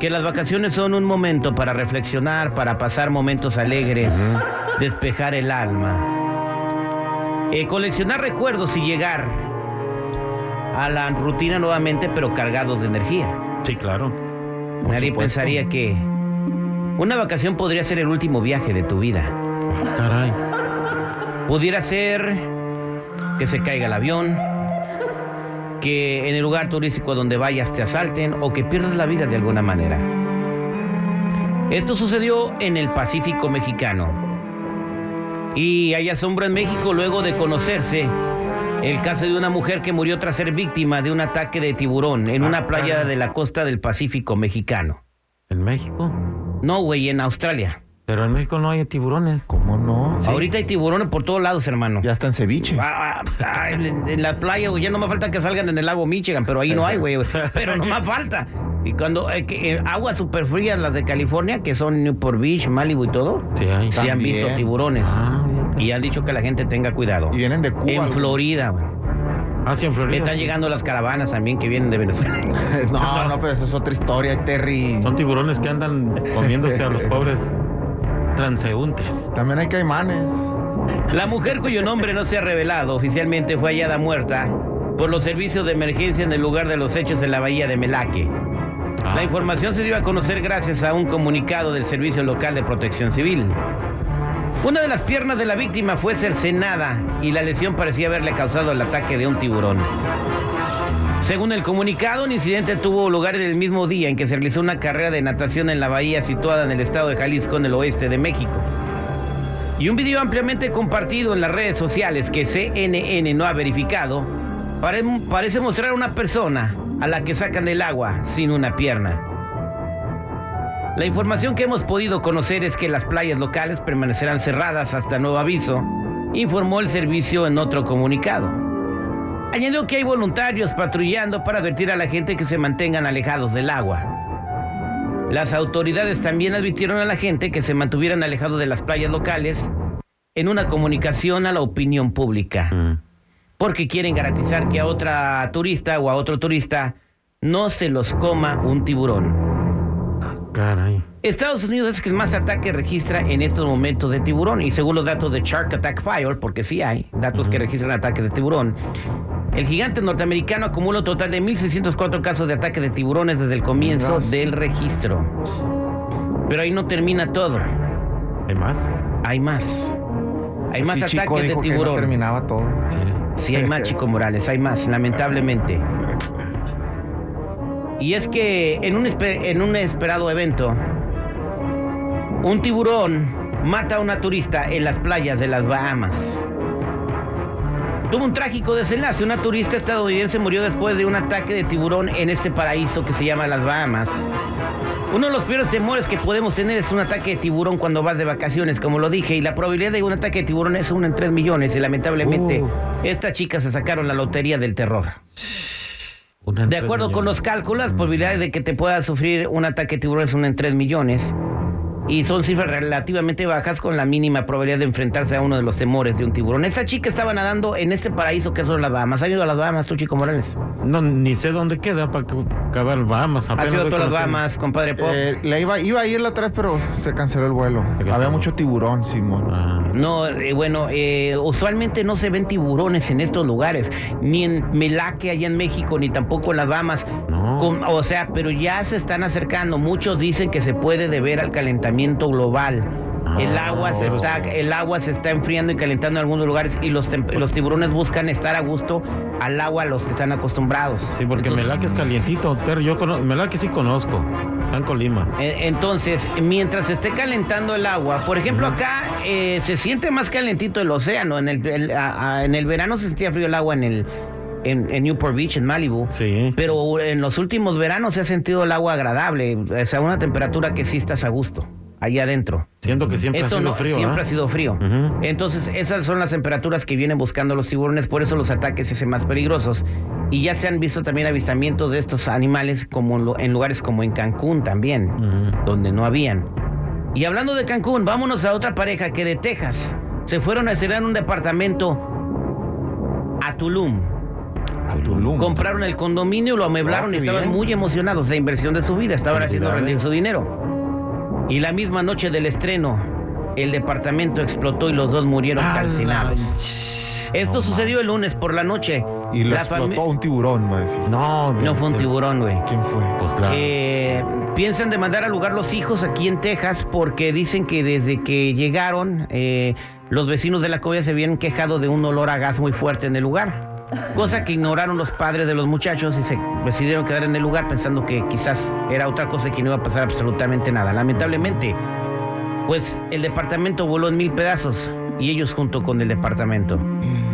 Que las vacaciones son un momento para reflexionar, para pasar momentos alegres, despejar el alma, eh, coleccionar recuerdos y llegar a la rutina nuevamente, pero cargados de energía. Sí, claro. Por Nadie supuesto. pensaría que una vacación podría ser el último viaje de tu vida. Caray. Pudiera ser que se caiga el avión, que en el lugar turístico donde vayas te asalten o que pierdas la vida de alguna manera. Esto sucedió en el Pacífico mexicano. Y hay asombro en México luego de conocerse el caso de una mujer que murió tras ser víctima de un ataque de tiburón en una playa de la costa del Pacífico mexicano. ¿En México? No, güey, en Australia. Pero en México no hay tiburones. ¿Cómo no? Ahorita hay tiburones por todos lados, hermano. Ya está en ceviche. Ah, ah, en, en la playa, güey, ya no me falta que salgan en el lago Michigan, pero ahí no hay, güey. Pero no me falta. Y cuando eh, que, eh, aguas súper frías, las de California, que son Newport Beach, Malibu y todo, Sí hay. sí han visto tiburones. Ah. Y han dicho que la gente tenga cuidado. Y vienen de Cuba. En. Florida, güey. Ah, sí, en Florida. Están llegando las caravanas también que vienen de Venezuela. No, no, pero eso es otra historia, Terry. Son tiburones que andan comiéndose a los pobres transeúntes. También hay caimanes. La mujer cuyo nombre no se ha revelado oficialmente fue hallada muerta por los servicios de emergencia en el lugar de los hechos en la bahía de Melaque. Ah, La información se dio a conocer gracias a un comunicado del Servicio Local de Protección Civil. Una de las piernas de la víctima fue cercenada y la lesión parecía haberle causado el ataque de un tiburón. Según el comunicado, el incidente tuvo lugar en el mismo día en que se realizó una carrera de natación en la bahía situada en el estado de Jalisco, en el oeste de México. Y un video ampliamente compartido en las redes sociales que CNN no ha verificado pare- parece mostrar a una persona a la que sacan del agua sin una pierna. La información que hemos podido conocer es que las playas locales permanecerán cerradas hasta nuevo aviso, informó el servicio en otro comunicado. Añadió que hay voluntarios patrullando para advertir a la gente que se mantengan alejados del agua. Las autoridades también advirtieron a la gente que se mantuvieran alejados de las playas locales en una comunicación a la opinión pública, Mm. porque quieren garantizar que a otra turista o a otro turista no se los coma un tiburón. Caray. Estados Unidos es el que más ataques registra en estos momentos de tiburón y según los datos de Shark Attack File, porque sí hay datos que registran ataques de tiburón, el gigante norteamericano acumula un total de 1.604 casos de ataques de tiburones desde el comienzo Dios. del registro. Pero ahí no termina todo, ¿Hay más? hay más. Hay más Sí, Chico ataques de dijo que no tiburón. terminaba todo. Sí. Sí, hay más, Chico Morales, hay más, lamentablemente. Y es que en un, en un esperado evento, un tiburón mata a una turista en las playas de las Bahamas. Tuvo un trágico desenlace. Una turista estadounidense murió después de un ataque de tiburón en este paraíso que se llama las Bahamas. Uno de los peores temores que podemos tener es un ataque de tiburón cuando vas de vacaciones, como lo dije, y la probabilidad de un ataque de tiburón es uno en tres millones, y lamentablemente Uh. estas chicas se sacaron la lotería del terror. Una De acuerdo con los cálculos, probabilidades de que te pueda sufrir un ataque de tiburón es una en 3 millones. Y son cifras relativamente bajas con la mínima probabilidad de enfrentarse a uno de los temores de un tiburón. Esta chica estaba nadando en este paraíso que son las Bahamas. ¿Has ido a las Bahamas tú, Chico Morales? No, ni sé dónde queda para acabar Bahamas. ¿Has apenas ido a todas las. Bahamas, compadre Pop? Eh, le iba, iba a ir la vez, pero se canceló el vuelo. Había mucho tiburón, Simón. Ah, No, eh, bueno, eh, usualmente no se ven tiburones en estos lugares, ni en Melaque, allá en México, ni tampoco en las Bahamas. No. Con- o sea, pero ya se están acercando. Muchos dicen que se puede deber al calentamiento global. El Ah, agua, se pero está, sí. el agua se está enfriando y calentando en algunos lugares y los, los tiburones buscan estar a gusto al agua a los que están acostumbrados. Sí, porque Entonces- Melaque es calientito. Ter, yo conozco, Melaque sí conozco. En Colima. Eh, Entonces, mientras esté calentando el agua, por ejemplo, acá eh, se siente más calentito el océano. En el, el- a- a- en el verano se sentía frío el agua en el en, en Newport Beach, en Malibu. Sí. Pero en los últimos veranos se ha sentido el agua agradable, o sea, una temperatura que sí estás a gusto, allá adentro. Siento que siempre ha sido no, frío. siempre ¿ah? ha sido frío. Entonces, esas son las temperaturas que vienen buscando los tiburones, por eso los ataques se hacen más peligrosos. Y ya se han visto también avistamientos de estos animales como en lugares como en Cancún también donde no habían. Y hablando de Cancún, vámonos a otra pareja que de Texas se fueron a estrenar un departamento a Tulum. Tulum. Compraron el condominio, lo ameblaron y qué estaban bien. muy emocionados. La inversión de su vida, estaban haciendo rendir su dinero. Y la misma noche del estreno, el departamento explotó y los dos murieron calcinados. Esto sucedió el lunes por la noche. Y lo La explotó un tiburón, va a decir. No, No fue un tiburón, güey. ¿Quién fue? Pues la. Eh, piensan demandar al lugar los hijos aquí en Texas porque dicen que desde que llegaron eh, los vecinos de la colonia se habían quejado de un olor a gas muy fuerte en el lugar. Cosa que ignoraron los padres de los muchachos y se decidieron quedar en el lugar pensando que quizás era otra cosa y que no iba a pasar absolutamente nada. Lamentablemente, pues el departamento voló en mil pedazos y ellos junto con el departamento.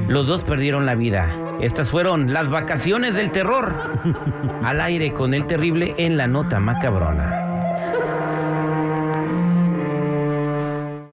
Los dos perdieron la vida. Estas fueron las vacaciones del terror. Al aire con el terrible en la nota macabrona.